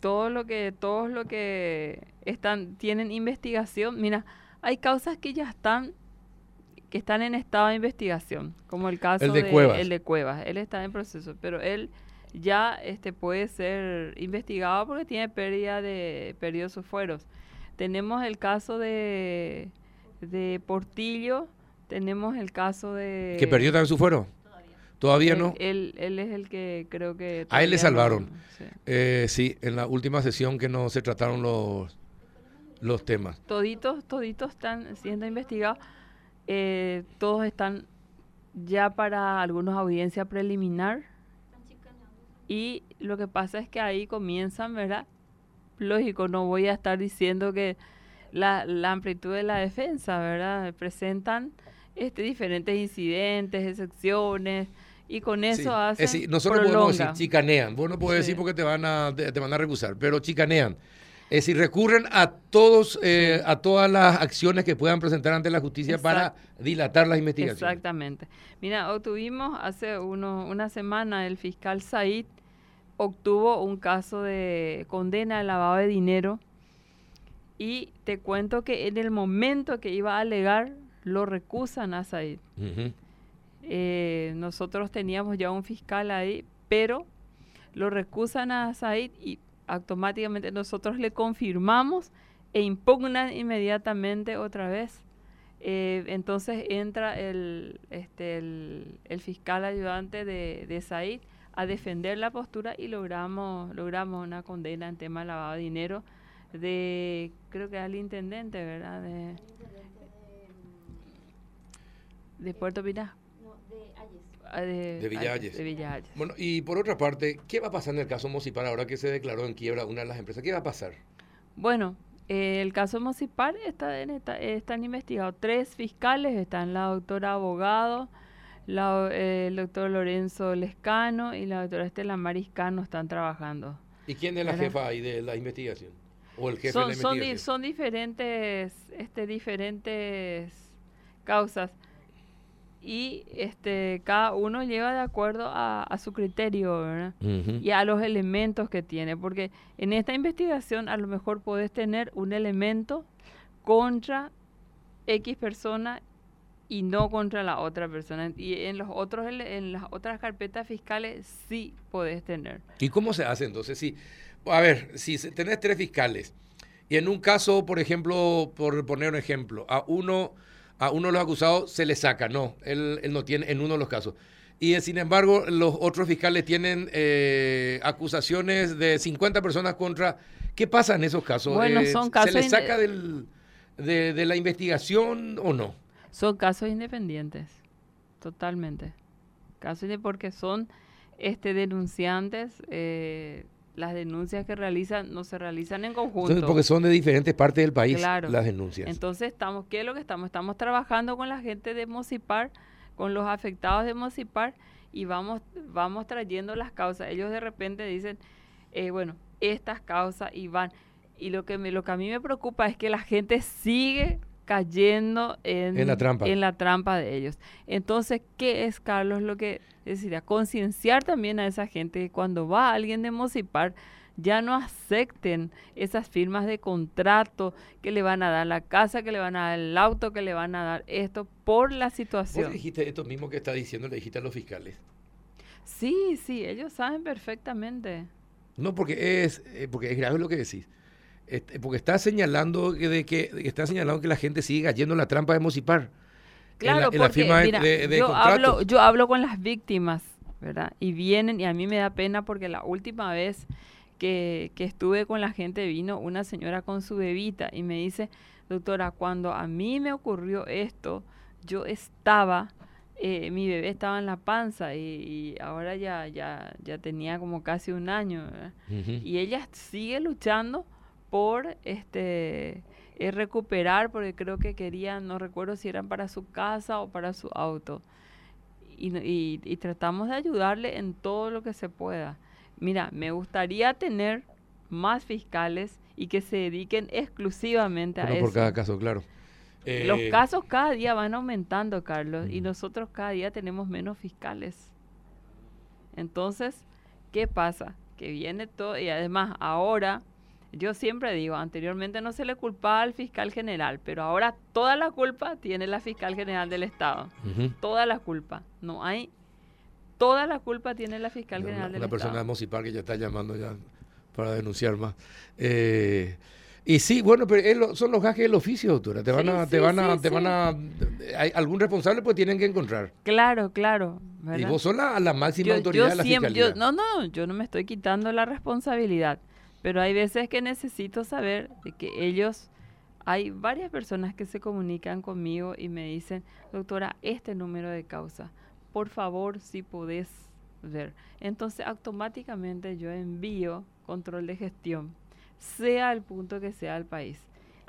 todo lo que, todos lo que están, tienen investigación. Mira, hay causas que ya están, que están en estado de investigación, como el caso El de Cuevas. el de Cuevas. Él está en proceso, pero él ya este puede ser investigado porque tiene pérdida de perdió sus fueros. Tenemos el caso de, de Portillo, tenemos el caso de... ¿Que perdió también su fuero? Todavía no. Él, él es el que creo que... A él le no- salvaron. sí. Eh, sí, en la última sesión que no se trataron los, los temas. Toditos, toditos están siendo investigados. eh, todos están ya para algunos audiencia preliminar. Y lo que pasa es que ahí comienzan, ¿verdad? Lógico, no voy a estar diciendo que la, la amplitud de la defensa, ¿verdad? Presentan este, diferentes incidentes, excepciones, y con eso Sí, hacen es decir, nosotros podemos decir chicanean. Vos no Sí. decir porque te van a te, te van a recusar, pero chicanean. Es decir, recurren a todos eh, a todas las acciones que puedan presentar ante la justicia para dilatar las investigaciones. Exactamente. Mira, obtuvimos hace uno, una semana el fiscal Said obtuvo un caso de condena de lavado de dinero y te cuento que en el momento que iba a alegar lo recusan a Said. Eh, nosotros teníamos ya un fiscal ahí, pero lo recusan a Said y automáticamente nosotros le confirmamos e impugnan inmediatamente otra vez. Eh, entonces entra el, este, el, el fiscal ayudante de, de Said a defender la postura y logramos, logramos una condena en tema de lavado de dinero de, creo que al intendente, ¿verdad? De, de Puerto Pinar. Ah, De, De. De Villa Hayes. Bueno, y por otra parte, ¿qué va a pasar en el caso Mocipar ahora que se declaró en quiebra una de las empresas? ¿Qué va a pasar? Bueno, eh, el caso Mocipar está en esta- están investigados tres fiscales, están la doctora abogado, la, eh, el doctor Lorenzo Lescano y la doctora Estela Mariscano están trabajando. ¿Y quién es la ¿Verdad? jefa ahí de la investigación? ¿O el jefe de Son, la son, di- investigación? son diferentes, este, diferentes causas y este, cada uno lleva de acuerdo a, a su criterio, ¿verdad? Y a los elementos que tiene, porque en esta investigación a lo mejor puedes tener un elemento contra X persona y no contra la otra persona. Y en los otros en las otras carpetas fiscales sí podés tener. ¿Y cómo se hace entonces? Si, a ver, si tenés tres fiscales y en un caso, por ejemplo, por poner un ejemplo, a uno, a uno de los acusados se le saca, no, él, él no tiene, en uno de los casos. y sin embargo los otros fiscales tienen eh, acusaciones de 50 personas contra... ¿Qué pasa en esos casos? Bueno, son casos... ¿Se les saca del, de, de la investigación o no? Son casos independientes, totalmente. Casos de porque son este denunciantes, eh, las denuncias que realizan no se realizan en conjunto. Entonces, porque son de diferentes partes del país las denuncias. Entonces, estamos, ¿qué es lo que estamos? Estamos trabajando con la gente de Mocipar, con los afectados de Mocipar y vamos, vamos trayendo las causas. Ellos de repente dicen, eh, bueno, estas causas y van. Y lo que, me, lo que a mí me preocupa es que la gente sigue cayendo en, la trampa. en la trampa de ellos. Entonces, ¿qué es, Carlos, lo que decía? Concienciar también a esa gente que cuando va alguien de Mocipar, ya no acepten esas firmas de contrato que le van a dar la casa, que le van a dar el auto, que le van a dar esto por la situación. ¿Vos dijiste esto mismo que está diciendo, le dijiste a los fiscales? Sí, sí, ellos saben perfectamente. No, porque es, eh, porque es grave lo que decís. Este, porque está señalando de que está señalando que la gente sigue cayendo en la trampa de Mocipar. Claro, porque yo, hablo, yo hablo con las víctimas, ¿verdad? Y vienen, y a mí me da pena porque la última vez que, que estuve con la gente vino una señora con su bebita y me dice, doctora, cuando a mí me ocurrió esto, yo estaba eh, mi bebé estaba en la panza y, ahora ya, ya, ya tenía como casi un año. Y ella sigue luchando por este eh, recuperar, porque creo que querían, no recuerdo si eran para su casa o para su auto. Y, y, tratamos de ayudarle en todo lo que se pueda. Mira, me gustaría tener más fiscales y que se dediquen exclusivamente a eso. por cada caso, claro. Los eh, casos cada día van aumentando, Carlos, y nosotros cada día tenemos menos fiscales. Entonces, ¿qué pasa? Que viene todo, y además ahora yo siempre digo, anteriormente no se le culpaba al fiscal general, pero ahora toda la culpa tiene la fiscal general del Estado. Toda la culpa. No hay. Toda la culpa tiene la fiscal general del Estado. Una persona de Mocipar que ya está llamando ya para denunciar más. Eh, y sí, bueno, pero son los gajes del oficio, doctora. Te van a, te van a, te van a, hay algún responsable pues tienen que encontrar. Claro, claro. Y vos sos la, máxima autoridad de la fiscalía. no, no, yo no me estoy quitando la responsabilidad. Pero hay veces que necesito saber de que ellos, hay varias personas que se comunican conmigo y me dicen, doctora, este número de causa, por favor, si podés ver. Entonces, automáticamente yo envío control de gestión, sea el punto que sea el país.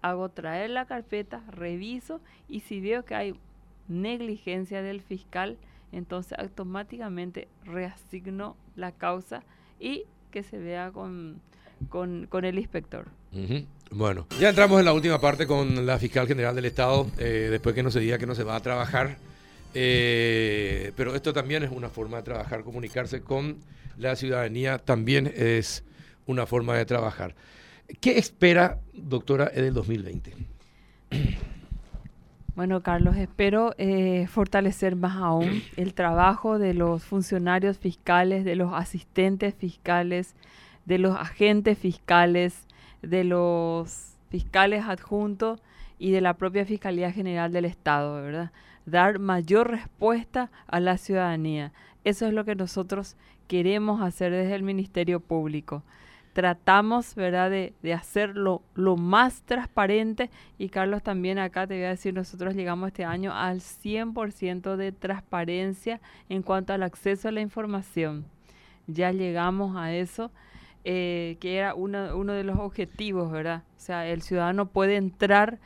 Hago traer la carpeta, reviso y si veo que hay negligencia del fiscal, entonces automáticamente reasigno la causa y que se vea con con, con el inspector. Bueno, ya entramos en la última parte con la fiscal general del Estado, eh, después que nos diga que no se va a trabajar. Eh, pero esto también es una forma de trabajar, comunicarse con la ciudadanía también es una forma de trabajar. ¿Qué espera, doctora, del 2020? Bueno, Carlos, espero eh, fortalecer más aún el trabajo de los funcionarios fiscales, de los asistentes fiscales, de los agentes fiscales, de los fiscales adjuntos y de la propia Fiscalía General del Estado, ¿verdad? Dar mayor respuesta a la ciudadanía. Eso es lo que nosotros queremos hacer desde el Ministerio Público. Tratamos, ¿verdad?, de, de hacerlo lo más transparente y Carlos también acá te voy a decir, nosotros llegamos este año al 100% de transparencia en cuanto al acceso a la información. Ya llegamos a eso eh, que era uno, uno de los objetivos, ¿verdad? O sea, el ciudadano puede entrar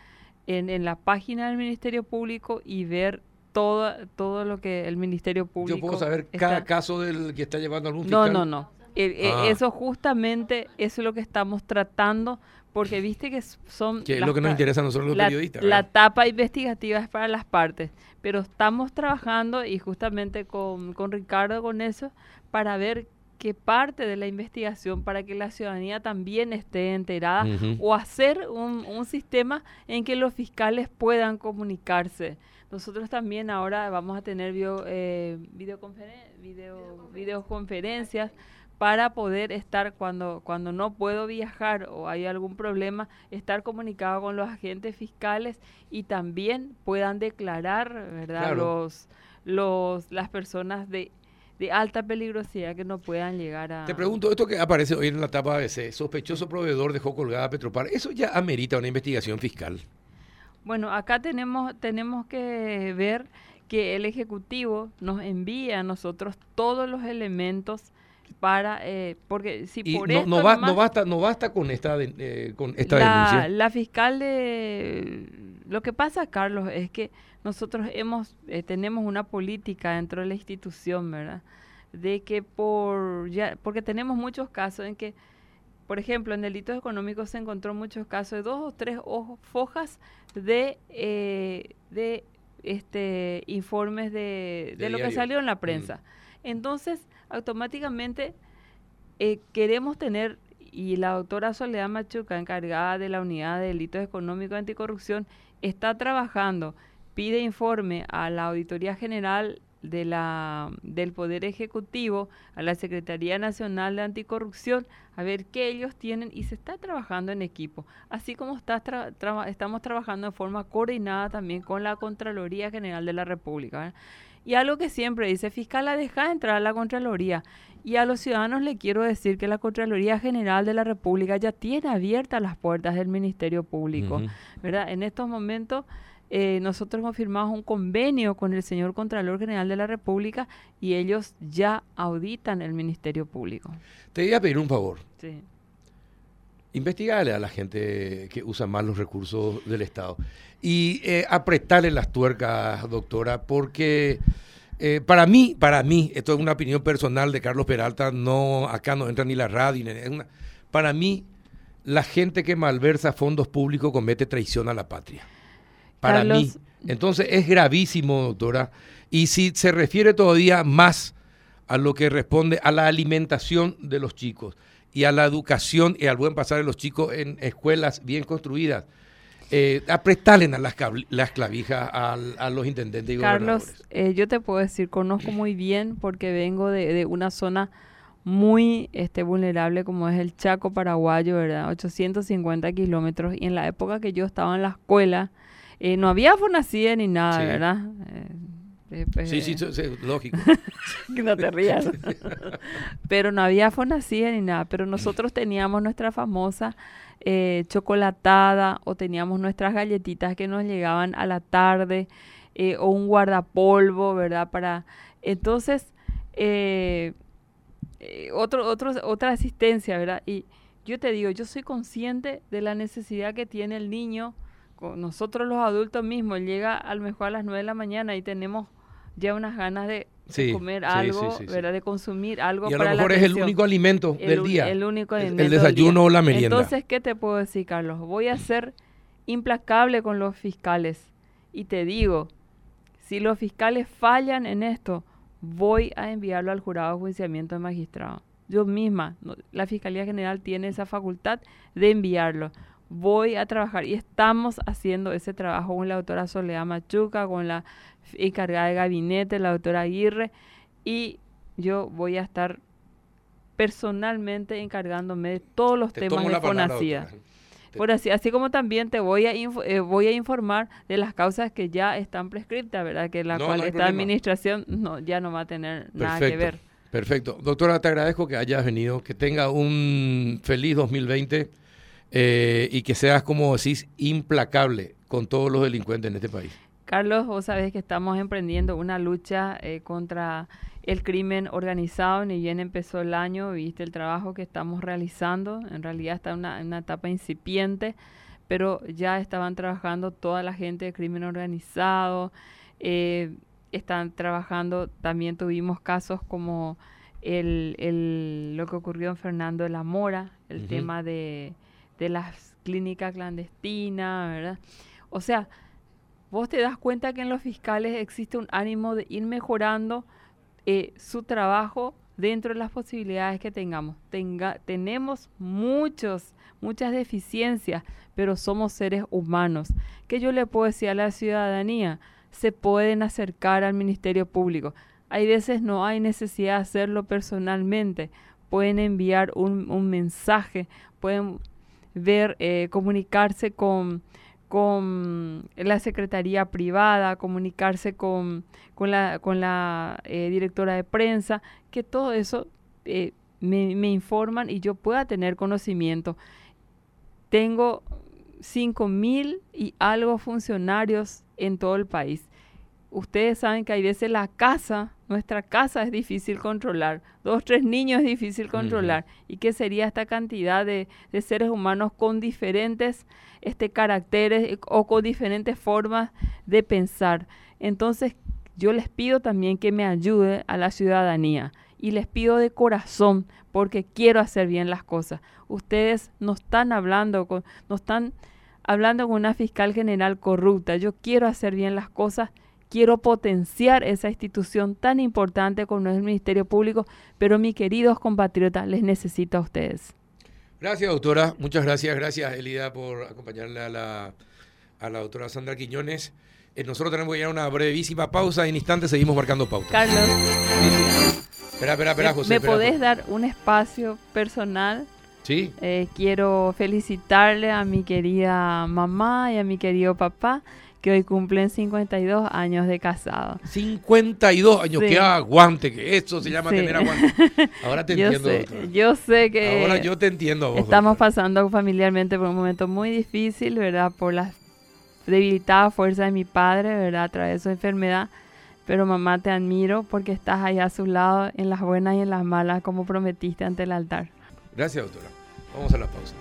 en, en la página del Ministerio Público y ver todo, todo lo que el Ministerio Público... Yo puedo saber cada caso del que está llevando algún fiscal. No, no, no. Eh, eh, ah. Eso justamente, eso es lo que estamos tratando, porque viste que son... Que es lo que nos interesa a nosotros los periodistas. La etapa investigativa es para las partes, pero estamos trabajando y justamente con, con Ricardo con eso para ver que parte de la investigación para que la ciudadanía también esté enterada o hacer un, un, sistema en que los fiscales puedan comunicarse. Nosotros también ahora vamos a tener video, eh, videoconferencias para poder estar cuando, cuando no puedo viajar o hay algún problema, estar comunicado con los agentes fiscales y también puedan declarar ¿verdad? los los, las personas de, de alta peligrosidad que no puedan llegar a... Te pregunto, esto que aparece hoy en la tapa ABC, sospechoso proveedor dejó colgada a Petropar, ¿eso ya amerita una investigación fiscal? Bueno, acá tenemos, tenemos que ver que el Ejecutivo nos envía a nosotros todos los elementos para eh, porque si por no, esto no, va, nomás- no basta no basta con esta eh, con esta la, denuncia la fiscal de lo que pasa Carlos es que nosotros hemos eh, tenemos una política dentro de la institución verdad de que por ya porque tenemos muchos casos en que por ejemplo en delitos económicos se encontró muchos casos de dos o tres hojas fojas de eh, de este informes de, De de lo que salió en la Mm. prensa. Entonces automáticamente eh, queremos tener, y la doctora Soledad Machuca, encargada de la unidad de delitos económicos anticorrupción, está trabajando, pide informe a la Auditoría General de la, del Poder Ejecutivo, a la Secretaría Nacional de Anticorrupción, a ver qué ellos tienen y se está trabajando en equipo, así como estamos trabajando en forma coordinada también con la Contraloría General de la República. ¿verdad? Y algo que siempre dice, fiscal, deja entrar a la Contraloría. Y a los ciudadanos le quiero decir que la Contraloría General de la República ya tiene abiertas las puertas del Ministerio Público. ¿verdad? En estos momentos eh, nosotros hemos firmado un convenio con el señor Contralor General de la República y ellos ya auditan el Ministerio Público. te voy a pedir un favor Sí. Investigale a la gente que usa mal los recursos del Estado y eh, apretarle las tuercas, doctora, porque eh, para mí, para mí, esto es una opinión personal de Carlos Peralta, no acá no entra ni la radio, ni- una- para mí la gente que malversa fondos públicos comete traición a la patria. Para Carlos- mí. Entonces es gravísimo, doctora. Y si se refiere todavía más a lo que responde a la alimentación de los chicos y a la educación y al buen pasar de los chicos en escuelas bien construidas, eh, a las, las clavijas al- a, los intendentes y Carlos, eh, yo te puedo decir, conozco muy bien porque vengo de, de una zona muy este, vulnerable como es el Chaco paraguayo, ¿verdad? 850 kilómetros. Y en la época que yo estaba en la escuela, eh, no había FONACIE ni nada, Sí. ¿verdad? Eh, pues, Sí, sí, eh, sí, sí, lógico. que no te rías. Pero no había fonacía ni nada. Pero nosotros teníamos nuestra famosa eh, chocolatada o teníamos nuestras galletitas que nos llegaban a la tarde eh, o un guardapolvo, ¿verdad? Para entonces eh, eh, otro, otro, otra asistencia, ¿verdad? Y yo te digo, yo soy consciente de la necesidad que tiene el niño. Con nosotros los adultos mismos llega a lo mejor a las 9 de la mañana y tenemos ya unas ganas de, comer algo, sí, sí, sí. ¿verdad? De consumir algo Y a lo la mejor es el único alimento El del día. El único El- el alimento del desayuno o la merienda. Entonces, ¿qué te puedo decir, Carlos? Voy a ser implacable con los fiscales. Y te digo, si los fiscales fallan en esto, voy a enviarlo al jurado de juiciamiento de magistrado. Yo misma, no- la Fiscalía General tiene esa facultad de enviarlo. Voy a trabajar y estamos haciendo ese trabajo con la doctora Soledad Machuca, con la encargada de gabinete, la doctora Aguirre, y yo voy a estar personalmente encargándome de todos los Te temas de. Te- Por así, así como también te voy a, eh, voy a informar de las causas que ya están prescriptas, ¿verdad? Que la No, cual no esta problema. administración no, ya no va a tener nada que Perfecto. ver. Perfecto. Doctora, te agradezco que hayas venido, que tenga un feliz 2020 eh, y que seas, como decís, implacable con todos los delincuentes en este país. Carlos, vos sabés que estamos emprendiendo una lucha eh, contra el crimen organizado, ni bien empezó el año, viste el trabajo que estamos realizando, en realidad está en una, una etapa incipiente, pero ya estaban trabajando toda la gente de crimen organizado, eh, están trabajando, también tuvimos casos como el, el- lo que ocurrió en Fernando de la Mora, el tema de, de las clínicas clandestinas, ¿verdad? O sea, vos te das cuenta que en los fiscales existe un ánimo de ir mejorando eh, su trabajo dentro de las posibilidades que tengamos. Tenga, tenemos muchos, muchas deficiencias, pero somos seres humanos. ¿Qué yo le puedo decir a la ciudadanía? Se pueden acercar al Ministerio Público. Hay veces no hay necesidad de hacerlo personalmente. Pueden enviar un, un mensaje, pueden ver, eh, comunicarse con, con la secretaría privada, comunicarse con, con la, con la eh, directora de prensa, que todo eso eh, me, me, informan y yo pueda tener conocimiento. Tengo cinco mil y algo funcionarios en todo el país. Ustedes saben que hay veces la casa, nuestra casa es difícil controlar, dos, tres niños es difícil controlar. ¿Y qué sería esta cantidad de, de seres humanos con diferentes este, caracteres o con diferentes formas de pensar? Entonces, yo les pido también que me ayude a la ciudadanía y les pido de corazón porque quiero hacer bien las cosas. Ustedes no están hablando con, no están hablando con una fiscal general corrupta. Yo quiero hacer bien las cosas, quiero potenciar esa institución tan importante como es el Ministerio Público, pero mis queridos compatriotas, les necesito a ustedes. Gracias, doctora. Muchas gracias. Gracias, Elida, por acompañarle a la, a la doctora Sandra Quiñones. Eh, nosotros tenemos que ir a una brevísima pausa. En instantes seguimos marcando pautas. Carlos. Espera, espera, espera, José. ¿Me espera, podés por- dar un espacio personal? Sí. Eh, quiero felicitarle a mi querida mamá y a mi querido papá que hoy cumplen 52 años de casado. 52 años. Sí. ¡Qué aguante! Que eso se llama Sí. tener aguante. Ahora te yo entiendo, sé, doctora. yo sé que Ahora yo te entiendo vos. estamos doctora. pasando familiarmente por un momento muy difícil, ¿verdad? Por la debilitada fuerza de mi padre, ¿verdad? A través de su enfermedad. Pero mamá, te admiro porque estás ahí a su lado en las buenas y en las malas, como prometiste ante el altar. Gracias, doctora. Vamos a la pausa.